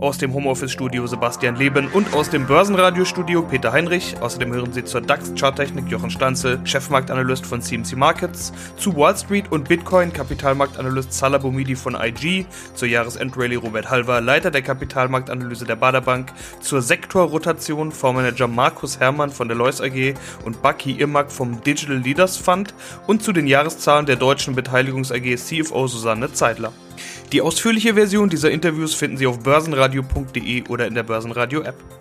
Aus dem Homeoffice-Studio Sebastian Leben und aus dem Börsenradio-Studio Peter Heinrich. Außerdem hören Sie zur DAX-Charttechnik Jochen Stanzel, Chefmarktanalyst von CMC Markets, zu Wall Street und Bitcoin Kapitalmarktanalyst Salah Boumidi von IG, zur Jahresendrallye Robert Halver, Leiter der Kapitalmarktanalyse der Baderbank, zur Sektorrotation Fondsmanager Markus Herrmann von der Lois AG und Bucky Irmak vom Digital Leaders Fund und zu den Jahreszahlen der deutschen Beteiligungs AG CFO Susanne Zeidler. Die ausführliche Version dieser Interviews finden Sie auf börsenradio.de oder in der Börsenradio-App.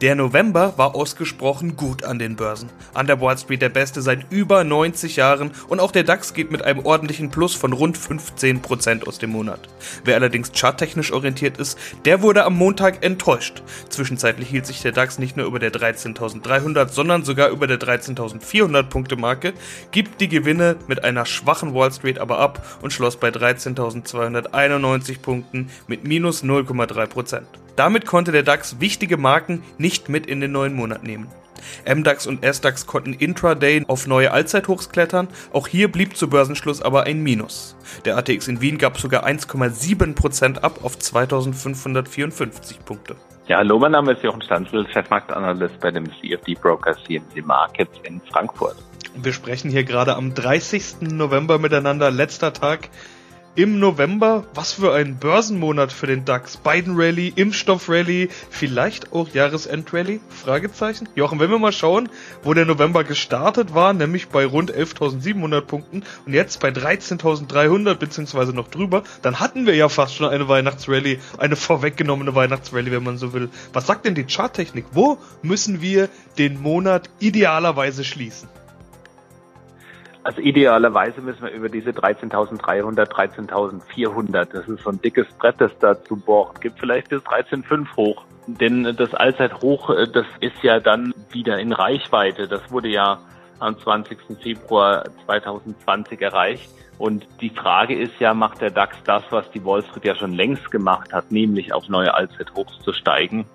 Der November war ausgesprochen gut an den Börsen. An der Wall Street der beste seit über 90 Jahren und auch der DAX geht mit einem ordentlichen Plus von rund 15% aus dem Monat. Wer allerdings charttechnisch orientiert ist, der wurde am Montag enttäuscht. Zwischenzeitlich hielt sich der DAX nicht nur über der 13.300, sondern sogar über der 13.400 Punkte Marke, gibt die Gewinne mit einer schwachen Wall Street aber ab und schloss bei 13.291 Punkten mit minus 0,3%. Damit konnte der DAX wichtige Marken nicht mit in den neuen Monat nehmen. MDAX und SDAX konnten intraday auf neue Allzeithochs klettern, auch hier blieb zu Börsenschluss aber ein Minus. Der ATX in Wien gab sogar 1,7% ab auf 2554 Punkte. Ja, hallo, mein Name ist Jochen Stanzel, Chefmarktanalyst bei dem CFD Broker CMC Markets in Frankfurt. Wir sprechen hier gerade am 30. November miteinander, letzter Tag im November. Was für ein Börsenmonat für den DAX. Biden Rally, Impfstoff Rally, vielleicht auch Jahresend Rally? Fragezeichen. Jochen, wenn wir mal schauen, wo der November gestartet war, nämlich bei rund 11.700 Punkten und jetzt bei 13.300 beziehungsweise noch drüber, dann hatten wir ja fast schon eine Weihnachtsrally, eine vorweggenommene Weihnachtsrally, wenn man so will. Was sagt denn die Charttechnik? Wo müssen wir den Monat idealerweise schließen? Also idealerweise müssen wir über diese 13.300, 13.400, das ist so ein dickes Brett, das da zu bohren gibt, vielleicht bis 13.5 hoch. Denn das Allzeithoch, äh, das ist ja dann wieder in Reichweite. Das wurde ja am 20. Februar 2020 erreicht. Und die Frage ist ja, macht der DAX das, was die Wall Street ja schon längst gemacht hat, nämlich auf neue Allzeithochs zu steigen?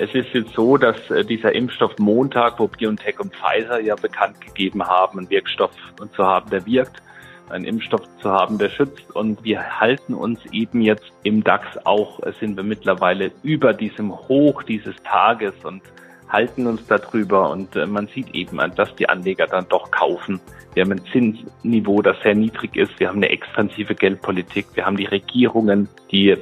Es ist jetzt so, dass äh, dieser Impfstoff Montag, wo BioNTech und Pfizer ja bekannt gegeben haben, einen Wirkstoff zu haben, der wirkt, einen Impfstoff zu haben, der schützt. Und wir halten uns eben jetzt im DAX auch, sind wir mittlerweile über diesem Hoch dieses Tages und halten uns darüber. Und äh, man sieht eben, dass die Anleger dann doch kaufen. Wir haben ein Zinsniveau, das sehr niedrig ist. Wir haben eine expansive Geldpolitik. Wir haben die Regierungen, die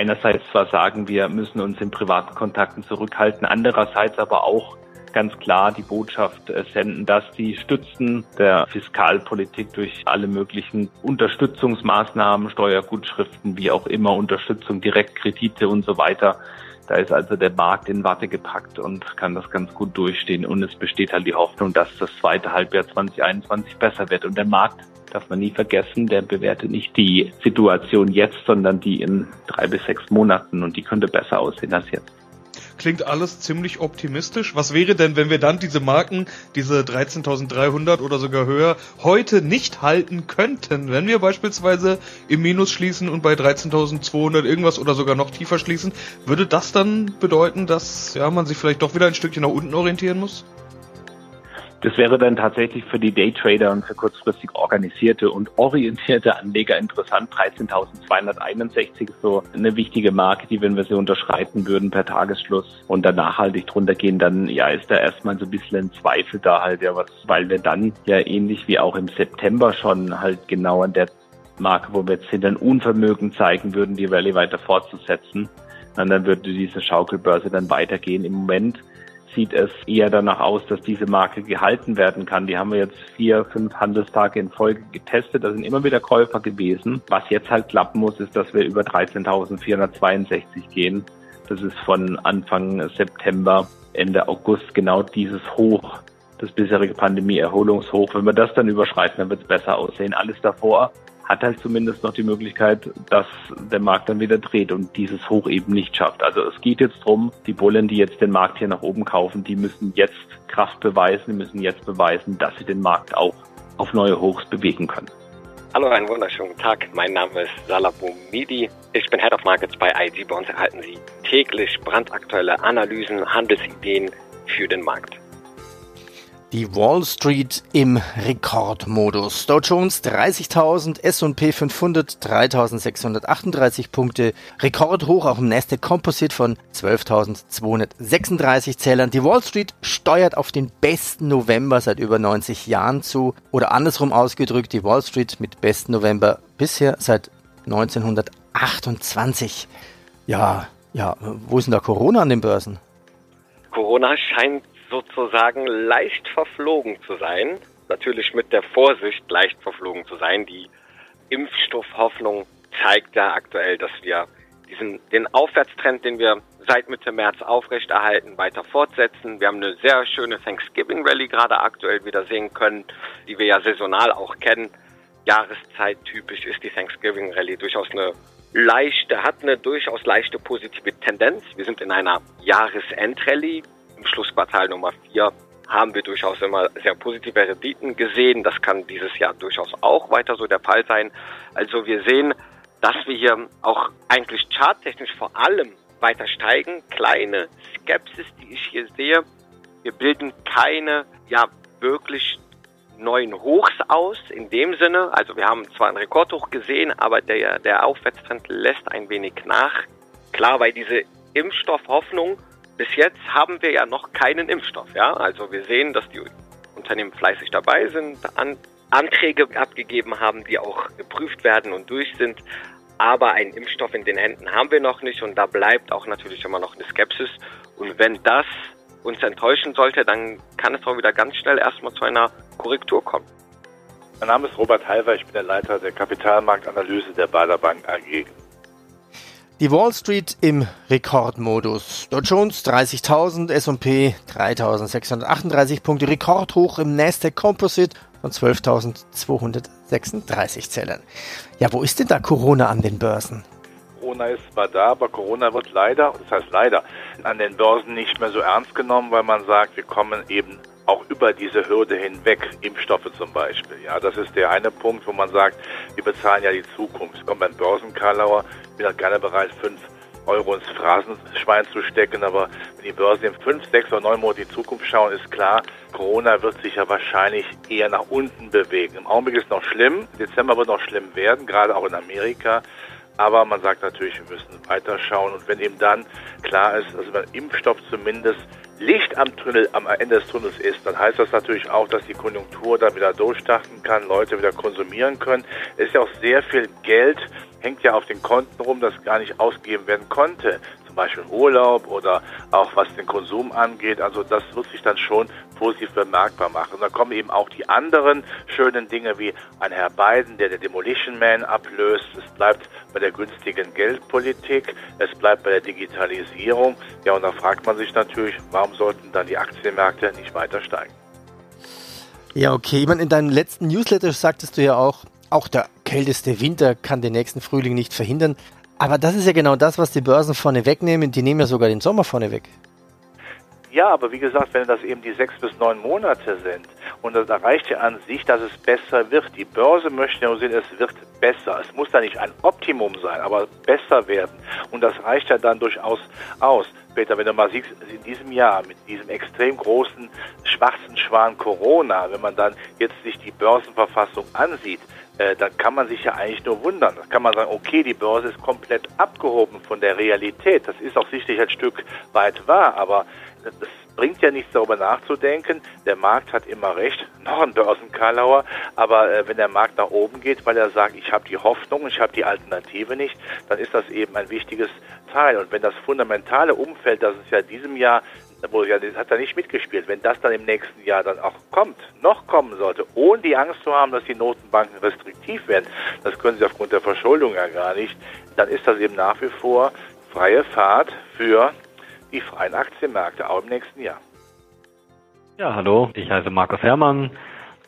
einerseits zwar sagen, wir müssen uns in privaten Kontakten zurückhalten, andererseits aber auch ganz klar die Botschaft äh, senden, dass die Stützen der Fiskalpolitik durch alle möglichen Unterstützungsmaßnahmen, Steuergutschriften, wie auch immer, Unterstützung, Direktkredite und so weiter, da ist also der Markt in Watte gepackt und kann das ganz gut durchstehen. Und es besteht halt die Hoffnung, dass das zweite Halbjahr 2021 besser wird. Und der Markt darf man nie vergessen, der bewertet nicht die Situation jetzt, sondern die in drei bis sechs Monaten und die könnte besser aussehen als jetzt. Klingt alles ziemlich optimistisch. Was wäre denn, wenn wir dann diese Marken, diese 13.300 oder sogar höher, heute nicht halten könnten? Wenn wir beispielsweise im Minus schließen und bei 13.200 irgendwas oder sogar noch tiefer schließen, würde das dann bedeuten, dass ja, man sich vielleicht doch wieder ein Stückchen nach unten orientieren muss? Das wäre dann tatsächlich für die Daytrader und für kurzfristig organisierte und orientierte Anleger interessant. 13.261 ist so eine wichtige Marke, die, wenn wir sie unterschreiten würden per Tagesschluss und dann nachhaltig drunter gehen, dann ja ist da erstmal so ein bisschen ein Zweifel da halt, ja, was, weil wir dann ja ähnlich wie auch im September schon halt genau an der Marke, wo wir jetzt hinter ein Unvermögen zeigen würden, die Rallye weiter fortzusetzen. Und dann würde diese Schaukelbörse dann weitergehen. Im Moment sieht es eher danach aus, dass diese Marke gehalten werden kann. Die haben wir jetzt vier, fünf Handelstage in Folge getestet. Da sind immer wieder Käufer gewesen. Was jetzt halt klappen muss, ist, dass wir über 13.462 gehen. Das ist von Anfang September, Ende August genau dieses Hoch, das bisherige Pandemie-Erholungshoch. Wenn wir das dann überschreiten, dann wird es besser aussehen. Alles davor hat halt zumindest noch die Möglichkeit, dass der Markt dann wieder dreht und dieses Hoch eben nicht schafft. Also es geht jetzt darum, die Bullen, die jetzt den Markt hier nach oben kaufen, die müssen jetzt Kraft beweisen, die müssen jetzt beweisen, dass sie den Markt auch auf neue Hochs bewegen können. Hallo, einen wunderschönen Tag. Mein Name ist Salah Boumidi. Ich bin Head of Markets bei IG. Bei uns erhalten Sie täglich brandaktuelle Analysen, Handelsideen für den Markt. Die Wall Street im Rekordmodus. Dow Jones 30.000, S&P 500 3.638 Punkte. Rekordhoch auch im Nasdaq Composite von 12.236 Zählern. Die Wall Street steuert auf den besten November seit über 90 Jahren zu. Oder andersrum ausgedrückt, die Wall Street mit besten November bisher seit 1928. Ja, ja, wo ist denn da Corona an den Börsen? Corona scheint sozusagen leicht verflogen zu sein. Natürlich mit der Vorsicht leicht verflogen zu sein. Die Impfstoffhoffnung zeigt ja aktuell, dass wir diesen, den Aufwärtstrend, den wir seit Mitte März aufrechterhalten, weiter fortsetzen. Wir haben eine sehr schöne Thanksgiving Rally gerade aktuell wieder sehen können, die wir ja saisonal auch kennen. Jahreszeit typisch ist die Thanksgiving Rally durchaus eine leichte, hat eine durchaus leichte positive Tendenz. Wir sind in einer Jahresendrallye im Schlussquartal Nummer 4 haben wir durchaus immer sehr positive Renditen gesehen. Das kann dieses Jahr durchaus auch weiter so der Fall sein. Also wir sehen, dass wir hier auch eigentlich charttechnisch vor allem weiter steigen. Kleine Skepsis, die ich hier sehe. Wir bilden keine, ja, wirklich neuen Hochs aus in dem Sinne. Also wir haben zwar einen Rekordhoch gesehen, aber der, der Aufwärtstrend lässt ein wenig nach. Klar, weil diese Impfstoffhoffnung bis jetzt haben wir ja noch keinen Impfstoff. Ja? Also wir sehen, dass die Unternehmen fleißig dabei sind, an Anträge abgegeben haben, die auch geprüft werden und durch sind. Aber einen Impfstoff in den Händen haben wir noch nicht und da bleibt auch natürlich immer noch eine Skepsis. Und wenn das uns enttäuschen sollte, dann kann es auch wieder ganz schnell erstmal zu einer Korrektur kommen. Mein Name ist Robert Halver, ich bin der Leiter der Kapitalmarktanalyse der Bader Bank AG. Die Wall Street im Rekordmodus. Dow Jones 30.000, S&P 3.638 Punkte, Rekordhoch im Nasdaq Composite von 12.236 Zählern. Ja, wo ist denn da Corona an den Börsen? Corona ist zwar da, aber Corona wird leider, das heißt leider, an den Börsen nicht mehr so ernst genommen, weil man sagt, wir kommen eben auch über diese Hürde hinweg, Impfstoffe zum Beispiel. Ja, das ist der eine Punkt, wo man sagt, wir bezahlen ja die Zukunft. Kommt beim Börsenkarlauer, bin auch gerne bereit, fünf Euro ins Phrasenschwein zu stecken, aber wenn die Börsen in fünf, sechs oder neun Monate in die Zukunft schauen, ist klar, Corona wird sich ja wahrscheinlich eher nach unten bewegen. Im Augenblick ist es noch schlimm, Dezember wird noch schlimm werden, gerade auch in Amerika. Aber man sagt natürlich, wir müssen weiterschauen. Und wenn eben dann klar ist, also beim Impfstoff zumindest Licht am Tunnel, am Ende des Tunnels ist, dann heißt das natürlich auch, dass die Konjunktur da wieder durchstarten kann, Leute wieder konsumieren können. Es ist ja auch sehr viel Geld, hängt ja auf den Konten rum, das gar nicht ausgegeben werden konnte. Zum Beispiel Urlaub oder auch was den Konsum angeht. Also das wird sich dann schon positiv bemerkbar machen. Und da kommen eben auch die anderen schönen Dinge wie ein Herr Biden, der der Demolition Man ablöst. Es bleibt bei der günstigen Geldpolitik. Es bleibt bei der Digitalisierung. Ja, und da fragt man sich natürlich, warum sollten dann die Aktienmärkte nicht weiter steigen? Ja, okay. Ich meine, in deinem letzten Newsletter sagtest du ja auch, auch der kälteste Winter kann den nächsten Frühling nicht verhindern. Aber das ist ja genau das, was die Börsen vorne wegnehmen. Die nehmen ja sogar den Sommer vorne weg. Ja, aber wie gesagt, wenn das eben die sechs bis neun Monate sind und das erreicht ja an sich, dass es besser wird. Die Börse möchte ja sehen, es wird besser. Es muss da nicht ein Optimum sein, aber besser werden. Und das reicht ja dann durchaus aus. Peter, wenn du mal siehst, in diesem Jahr mit diesem extrem großen schwarzen Schwan Corona, wenn man dann jetzt sich die Börsenverfassung ansieht, äh, dann kann man sich ja eigentlich nur wundern. Da kann man sagen, okay, die Börse ist komplett abgehoben von der Realität. Das ist auch sicherlich ein Stück weit wahr, aber das bringt ja nichts darüber nachzudenken. Der Markt hat immer recht, noch ein Börsenkarlauer, aber äh, wenn der Markt nach oben geht, weil er sagt, ich habe die Hoffnung, ich habe die Alternative nicht, dann ist das eben ein wichtiges Teil. Und wenn das fundamentale Umfeld, das es ja diesem Jahr wo ja, das hat er nicht mitgespielt. Wenn das dann im nächsten Jahr dann auch kommt, noch kommen sollte, ohne die Angst zu haben, dass die Notenbanken restriktiv werden, das können sie aufgrund der Verschuldung ja gar nicht, dann ist das eben nach wie vor freie Fahrt für die freien Aktienmärkte auch im nächsten Jahr. Ja, hallo, ich heiße Markus Herrmann,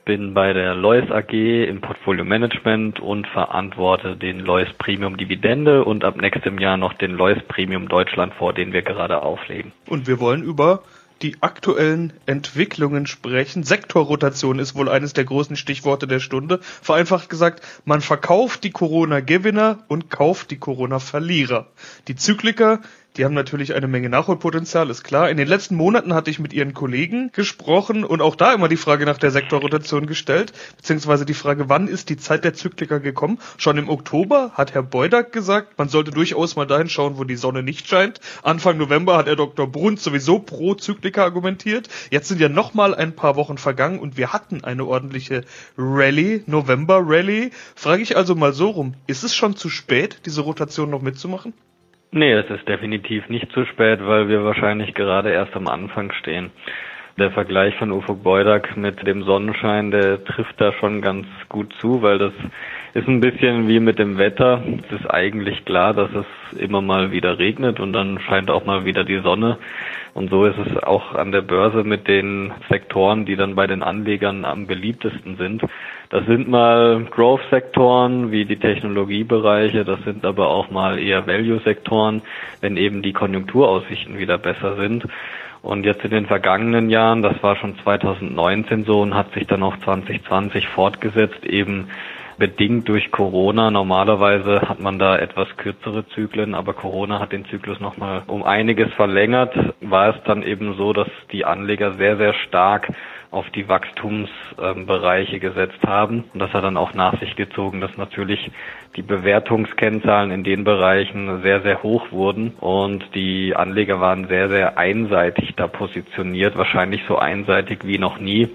bin bei der Lois AG im Portfolio Management und verantworte den Lois Premium Dividende und ab nächstem Jahr noch den Lois Premium Deutschland vor, den wir gerade auflegen. Und wir wollen über die aktuellen Entwicklungen sprechen. Sektorrotation ist wohl eines der großen Stichworte der Stunde. Vereinfacht gesagt, man verkauft die Corona-Gewinner und kauft die Corona-Verlierer. Die Zykliker, Die haben natürlich eine Menge Nachholpotenzial, ist klar. In den letzten Monaten hatte ich mit ihren Kollegen gesprochen und auch da immer die Frage nach der Sektorrotation gestellt, beziehungsweise die Frage, wann ist die Zeit der Zykliker gekommen? Schon im Oktober hat Herr Beudak gesagt, man sollte durchaus mal dahin schauen, wo die Sonne nicht scheint. Anfang November hat Herr Dr. Bruns sowieso pro Zykliker argumentiert. Jetzt sind ja noch mal ein paar Wochen vergangen und wir hatten eine ordentliche Rallye, November Rallye. Frage ich also mal so rum, ist es schon zu spät, diese Rotation noch mitzumachen? Nee, es ist definitiv nicht zu spät, weil wir wahrscheinlich gerade erst am Anfang stehen. Der Vergleich von Ufuk Beudak mit dem Sonnenschein, der trifft da schon ganz gut zu, weil das ist ein bisschen wie mit dem Wetter. Es ist eigentlich klar, dass es immer mal wieder regnet und dann scheint auch mal wieder die Sonne. Und so ist es auch an der Börse mit den Sektoren, die dann bei den Anlegern am beliebtesten sind. Das sind mal Growth-Sektoren wie die Technologiebereiche, das sind aber auch mal eher Value-Sektoren, wenn eben die Konjunkturaussichten wieder besser sind. Und jetzt in den vergangenen Jahren, das war schon 2019 so und hat sich dann auch 2020 fortgesetzt, eben bedingt durch Corona. Normalerweise hat man da etwas kürzere Zyklen, aber Corona hat den Zyklus nochmal um einiges verlängert. War es dann eben so, dass die Anleger sehr, sehr stark auf die Wachstumsbereiche gesetzt haben. Und das hat dann auch nach sich gezogen, dass natürlich die Bewertungskennzahlen in den Bereichen sehr, sehr hoch wurden und die Anleger waren sehr, sehr einseitig da positioniert, wahrscheinlich so einseitig wie noch nie.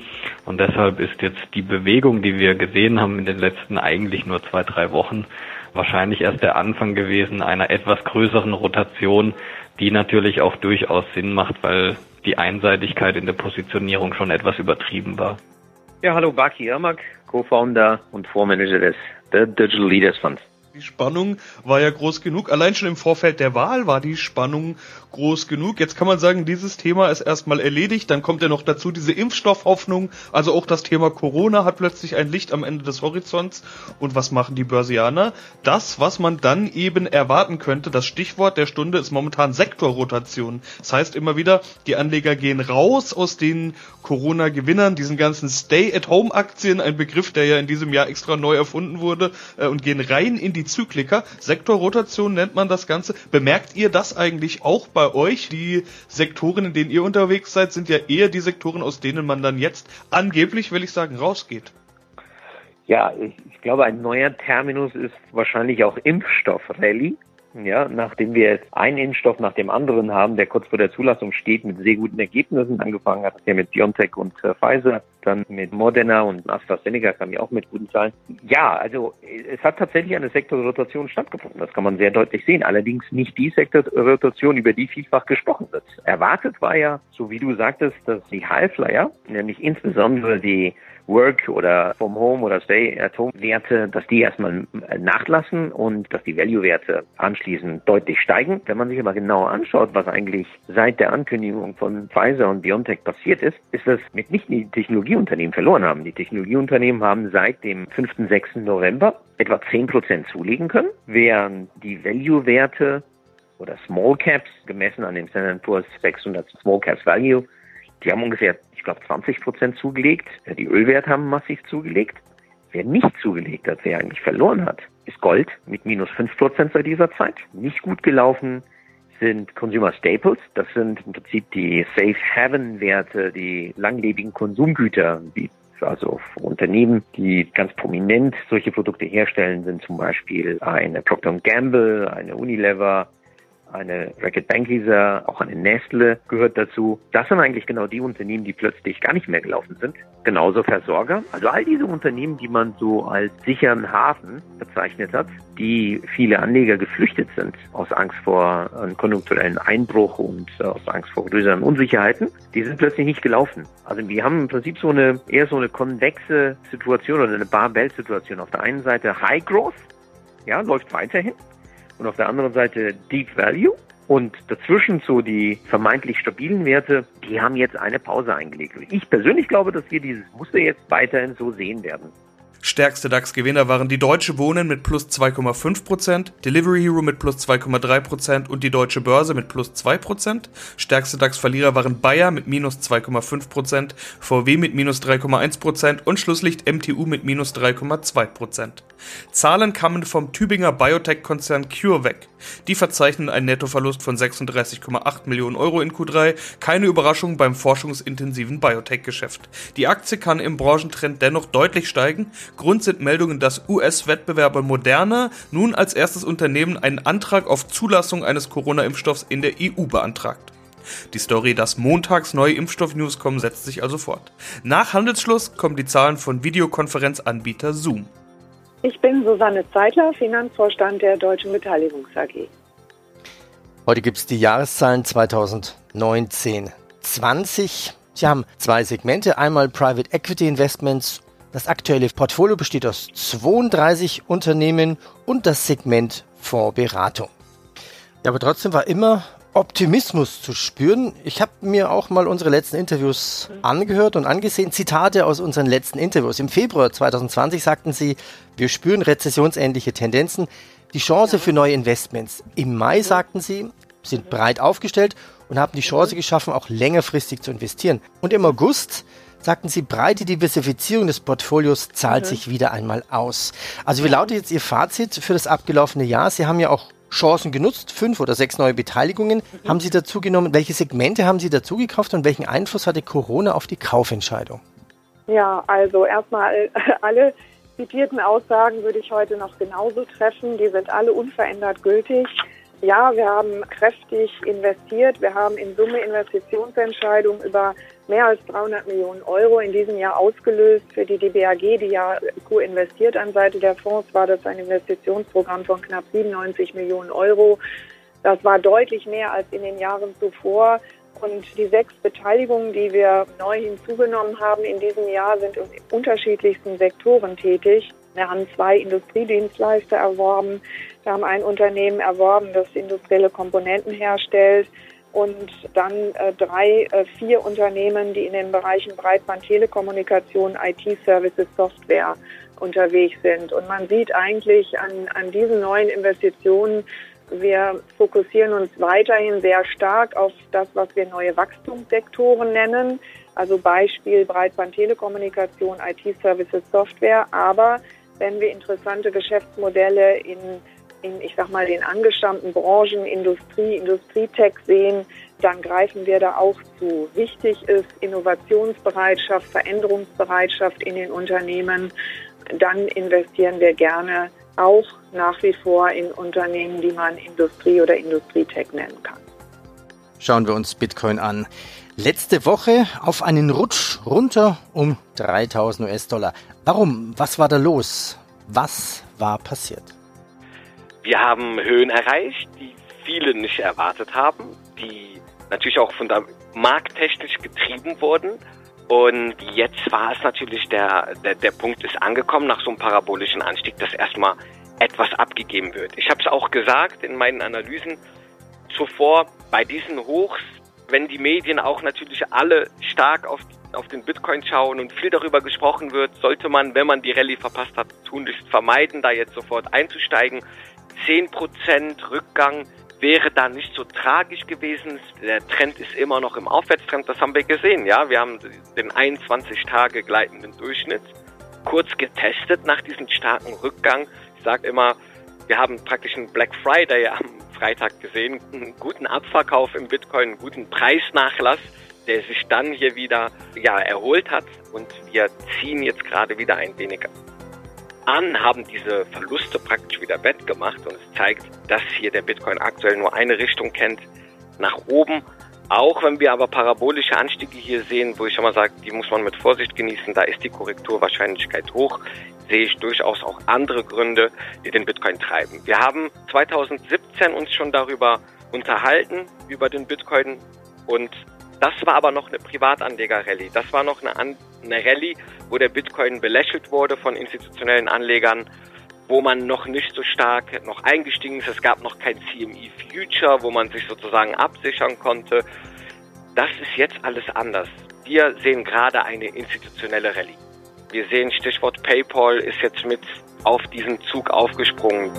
Und deshalb ist jetzt die Bewegung, die wir gesehen haben in den letzten eigentlich nur zwei, drei Wochen, wahrscheinlich erst der Anfang gewesen einer etwas größeren Rotation, die natürlich auch durchaus Sinn macht, weil die Einseitigkeit in der Positionierung schon etwas übertrieben war. Ja, hallo, Baki Irmak, Co-Founder und Vormanager des The Digital Leaders Funds. Die Spannung war ja groß genug. Allein schon im Vorfeld der Wahl war die Spannung groß genug. Jetzt kann man sagen, dieses Thema ist erstmal erledigt. Dann kommt ja noch dazu diese Impfstoffhoffnung. Also auch das Thema Corona hat plötzlich ein Licht am Ende des Horizonts. Und was machen die Börsianer? Das, was man dann eben erwarten könnte, das Stichwort der Stunde ist momentan Sektorrotation. Das heißt immer wieder, die Anleger gehen raus aus den Corona-Gewinnern, diesen ganzen Stay-at-Home-Aktien, ein Begriff, der ja in diesem Jahr extra neu erfunden wurde, äh, und gehen rein in die Zykliker. Sektorrotation nennt man das Ganze. Bemerkt ihr das eigentlich auch bei euch? Die Sektoren, in denen ihr unterwegs seid, sind ja eher die Sektoren, aus denen man dann jetzt angeblich, will ich sagen, rausgeht. Ja, ich, ich glaube, ein neuer Terminus ist wahrscheinlich auch Impfstoff-Rallye. Ja, nachdem wir jetzt einen Impfstoff nach dem anderen haben, der kurz vor der Zulassung steht, mit sehr guten Ergebnissen angefangen hat, ja mit BioNTech und äh, Pfizer, dann mit Moderna und AstraZeneca kam ja auch mit guten Zahlen. Ja, also es hat tatsächlich eine Sektorrotation stattgefunden. Das kann man sehr deutlich sehen. Allerdings nicht die Sektorrotation, über die vielfach gesprochen wird. Erwartet war ja, so wie du sagtest, dass die Highflyer, nämlich insbesondere die Work oder From Home oder Stay at Home Werte, dass die erstmal nachlassen und dass die Value Werte anschließend deutlich steigen. Wenn man sich aber genauer anschaut, was eigentlich seit der Ankündigung von Pfizer und BioNTech passiert ist, ist das mitnichten die Technologieunternehmen verloren haben. Die Technologieunternehmen haben seit dem 5. 6. November etwa 10 Prozent zulegen können, während die Value Werte oder Small Caps gemessen an dem Standard Poor's 600 Small Caps Value die haben ungefähr, ich glaube, 20 Prozent zugelegt. Die Ölwerte haben massiv zugelegt. Wer nicht zugelegt hat, wer eigentlich verloren hat, ist Gold mit minus 5 Prozent seit dieser Zeit. Nicht gut gelaufen sind Consumer Staples. Das sind im Prinzip die Safe Haven Werte, die langlebigen Konsumgüter, wie also Unternehmen, die ganz prominent solche Produkte herstellen, sind zum Beispiel eine Procter Gamble, eine Unilever, eine Racket Bankieser, auch eine Nestle gehört dazu. Das sind eigentlich genau die Unternehmen, die plötzlich gar nicht mehr gelaufen sind. Genauso Versorger. Also all diese Unternehmen, die man so als sicheren Hafen bezeichnet hat, die viele Anleger geflüchtet sind aus Angst vor einem konjunkturellen Einbruch und äh, aus Angst vor größeren Unsicherheiten, die sind plötzlich nicht gelaufen. Also wir haben im Prinzip so eine eher so eine konvexe Situation oder eine Barbell-Situation. Auf der einen Seite High Growth, ja, läuft weiterhin und auf der anderen Seite Deep Value. Und dazwischen so die vermeintlich stabilen Werte, die haben jetzt eine Pause eingelegt. Ich persönlich glaube, dass wir dieses Muster jetzt weiterhin so sehen werden. Stärkste DAX-Gewinner waren die Deutsche Wohnen mit plus 2,5%, Delivery Hero mit plus 2,3% und die Deutsche Börse mit plus 2%. Stärkste DAX-Verlierer waren Bayer mit minus 2,5%, VW mit minus 3,1% und Schlusslicht MTU mit minus 3,2%. Zahlen kamen vom Tübinger Biotech-Konzern CureVac. Die verzeichnen einen Nettoverlust von 36,8 Millionen Euro in Q3. Keine Überraschung beim forschungsintensiven Biotech-Geschäft. Die Aktie kann im Branchentrend dennoch deutlich steigen. Grund sind Meldungen, dass US-Wettbewerber Moderna nun als erstes Unternehmen einen Antrag auf Zulassung eines Corona-Impfstoffs in der EU beantragt. Die Story, dass montags neue Impfstoff-News kommen, setzt sich also fort. Nach Handelsschluss kommen die Zahlen von Videokonferenzanbieter Zoom. Ich bin Susanne Zeitler, Finanzvorstand der Deutschen Beteiligungs AG. Heute gibt es die Jahreszahlen 2019. 20. Sie haben zwei Segmente. Einmal Private Equity Investments. Das aktuelle Portfolio besteht aus 32 Unternehmen und das Segment Fondsberatung. Ja, aber trotzdem war immer Optimismus zu spüren. Ich habe mir auch mal unsere letzten Interviews angehört und angesehen. Zitate aus unseren letzten Interviews. Im Februar 2020 sagten Sie, wir spüren rezessionsähnliche Tendenzen, die Chance für neue Investments. Im Mai sagten Sie, sind breit aufgestellt und haben die Chance geschaffen, auch längerfristig zu investieren. Und im August sagten Sie, breite Diversifizierung des Portfolios zahlt mhm. sich wieder einmal aus. Also wie lautet jetzt Ihr Fazit für das abgelaufene Jahr? Sie haben ja auch Chancen genutzt, fünf oder sechs neue Beteiligungen haben Sie dazu genommen. Welche Segmente haben Sie dazu gekauft und welchen Einfluss hatte Corona auf die Kaufentscheidung? Ja, also erstmal alle zitierten Aussagen würde ich heute noch genauso treffen. Die sind alle unverändert gültig. Ja, wir haben kräftig investiert. Wir haben in Summe Investitionsentscheidungen über mehr als 300 Millionen Euro in diesem Jahr ausgelöst für die DBAG, die ja co-investiert an Seite der Fonds, war das ein Investitionsprogramm von knapp 97 Millionen Euro. Das war deutlich mehr als in den Jahren zuvor. Und die sechs Beteiligungen, die wir neu hinzugenommen haben in diesem Jahr, sind in unterschiedlichsten Sektoren tätig. Wir haben zwei Industriedienstleister erworben. Wir haben ein Unternehmen erworben, das industrielle Komponenten herstellt und dann äh, drei, äh, vier Unternehmen, die in den Bereichen Breitband, Telekommunikation, IT-Services, Software unterwegs sind. Und man sieht eigentlich an, an diesen neuen Investitionen, wir fokussieren uns weiterhin sehr stark auf das, was wir neue Wachstumssektoren nennen. Also Beispiel Breitband, Telekommunikation, IT-Services, Software. Aber wenn wir interessante Geschäftsmodelle in in, ich sag mal, den angestammten Branchen, Industrie, Industrietech sehen, dann greifen wir da auch zu. Wichtig ist Innovationsbereitschaft, Veränderungsbereitschaft in den Unternehmen. Dann investieren wir gerne auch nach wie vor in Unternehmen, die man Industrie oder Industrietech nennen kann. Schauen wir uns Bitcoin an. Letzte Woche auf einen Rutsch runter um 3000 US-Dollar. Warum? Was war da los? Was war passiert? Wir haben Höhen erreicht, die viele nicht erwartet haben, die natürlich auch von der markttechnisch getrieben wurden. Und jetzt war es natürlich der, der, der Punkt ist angekommen nach so einem parabolischen Anstieg, dass erstmal etwas abgegeben wird. Ich habe es auch gesagt in meinen Analysen zuvor, bei diesen Hochs, wenn die Medien auch natürlich alle stark auf, auf den Bitcoin schauen und viel darüber gesprochen wird, sollte man, wenn man die Rallye verpasst hat, tunlichst vermeiden, da jetzt sofort einzusteigen. 10% Rückgang wäre da nicht so tragisch gewesen. Der Trend ist immer noch im Aufwärtstrend, das haben wir gesehen. Ja, wir haben den 21 Tage gleitenden Durchschnitt kurz getestet nach diesem starken Rückgang. Ich sage immer, wir haben praktisch einen Black Friday am Freitag gesehen, einen guten Abverkauf im Bitcoin, einen guten Preisnachlass, der sich dann hier wieder ja, erholt hat und wir ziehen jetzt gerade wieder ein wenig an, haben diese Verluste praktisch wieder wettgemacht und es zeigt, dass hier der Bitcoin aktuell nur eine Richtung kennt, nach oben. Auch wenn wir aber parabolische Anstiege hier sehen, wo ich schon mal sage, die muss man mit Vorsicht genießen, da ist die Korrekturwahrscheinlichkeit hoch, sehe ich durchaus auch andere Gründe, die den Bitcoin treiben. Wir haben 2017 uns schon darüber unterhalten, über den Bitcoin und das war aber noch eine Privatanleger-Rallye. Das war noch eine, An eine Rallye, wo der Bitcoin belächelt wurde von institutionellen Anlegern, wo man noch nicht so stark noch eingestiegen ist. Es gab noch kein CME Future, wo man sich sozusagen absichern konnte. Das ist jetzt alles anders. Wir sehen gerade eine institutionelle Rallye. Wir sehen Stichwort PayPal ist jetzt mit auf diesen Zug aufgesprungen.